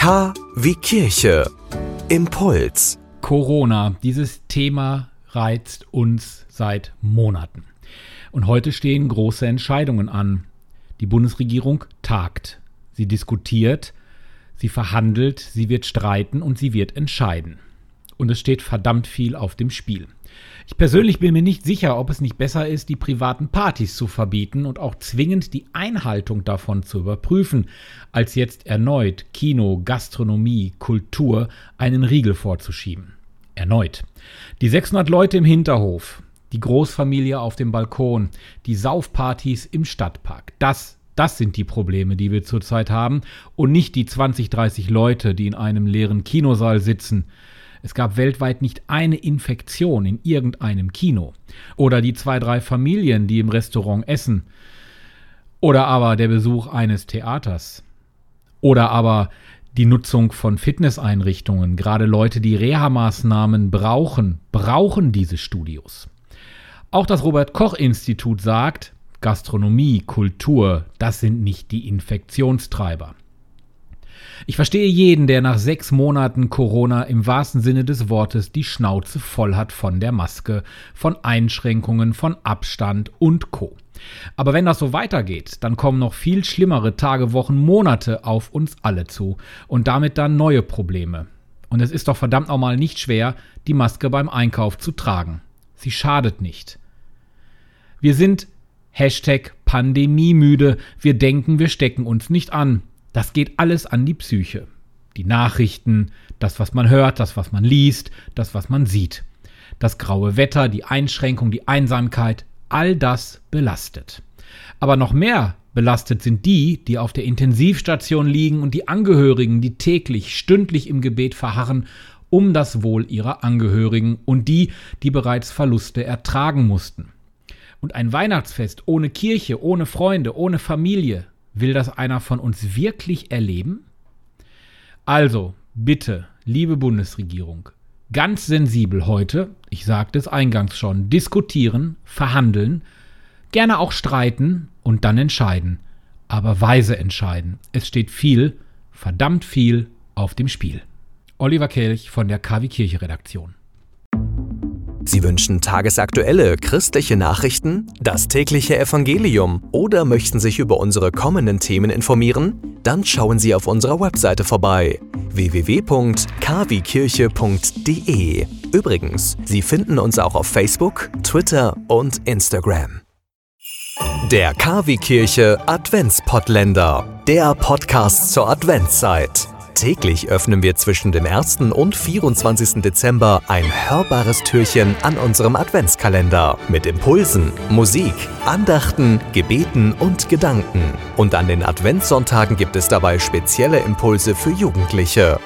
K wie Kirche. Impuls. Corona, dieses Thema reizt uns seit Monaten. Und heute stehen große Entscheidungen an. Die Bundesregierung tagt. Sie diskutiert, sie verhandelt, sie wird streiten und sie wird entscheiden. Und es steht verdammt viel auf dem Spiel. Ich persönlich bin mir nicht sicher, ob es nicht besser ist, die privaten Partys zu verbieten und auch zwingend die Einhaltung davon zu überprüfen, als jetzt erneut Kino, Gastronomie, Kultur einen Riegel vorzuschieben. Erneut. Die 600 Leute im Hinterhof, die Großfamilie auf dem Balkon, die Saufpartys im Stadtpark. Das, das sind die Probleme, die wir zurzeit haben und nicht die 20, 30 Leute, die in einem leeren Kinosaal sitzen es gab weltweit nicht eine Infektion in irgendeinem Kino. Oder die zwei, drei Familien, die im Restaurant essen. Oder aber der Besuch eines Theaters. Oder aber die Nutzung von Fitnesseinrichtungen. Gerade Leute, die Reha-Maßnahmen brauchen, brauchen diese Studios. Auch das Robert Koch Institut sagt, Gastronomie, Kultur, das sind nicht die Infektionstreiber. Ich verstehe jeden, der nach sechs Monaten Corona im wahrsten Sinne des Wortes die Schnauze voll hat von der Maske, von Einschränkungen, von Abstand und Co. Aber wenn das so weitergeht, dann kommen noch viel schlimmere Tage, Wochen, Monate auf uns alle zu und damit dann neue Probleme. Und es ist doch verdammt nochmal nicht schwer, die Maske beim Einkauf zu tragen. Sie schadet nicht. Wir sind Hashtag Pandemiemüde. Wir denken, wir stecken uns nicht an. Das geht alles an die Psyche. Die Nachrichten, das, was man hört, das, was man liest, das, was man sieht. Das graue Wetter, die Einschränkung, die Einsamkeit, all das belastet. Aber noch mehr belastet sind die, die auf der Intensivstation liegen und die Angehörigen, die täglich, stündlich im Gebet verharren um das Wohl ihrer Angehörigen und die, die bereits Verluste ertragen mussten. Und ein Weihnachtsfest ohne Kirche, ohne Freunde, ohne Familie, Will das einer von uns wirklich erleben? Also, bitte, liebe Bundesregierung, ganz sensibel heute, ich sagte es eingangs schon, diskutieren, verhandeln, gerne auch streiten und dann entscheiden. Aber weise entscheiden. Es steht viel, verdammt viel auf dem Spiel. Oliver Kelch von der KW Kirche Redaktion. Sie wünschen tagesaktuelle christliche Nachrichten, das tägliche Evangelium oder möchten sich über unsere kommenden Themen informieren? Dann schauen Sie auf unserer Webseite vorbei www.kwkirche.de. Übrigens, Sie finden uns auch auf Facebook, Twitter und Instagram. Der KW Kirche Adventspottländer, der Podcast zur Adventszeit. Täglich öffnen wir zwischen dem 1. und 24. Dezember ein hörbares Türchen an unserem Adventskalender mit Impulsen, Musik, Andachten, Gebeten und Gedanken. Und an den Adventssonntagen gibt es dabei spezielle Impulse für Jugendliche.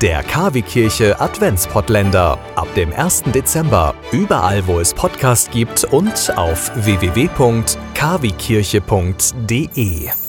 Der KW-Kirche Adventspottländer ab dem 1. Dezember überall, wo es Podcasts gibt und auf www.kwkirche.de.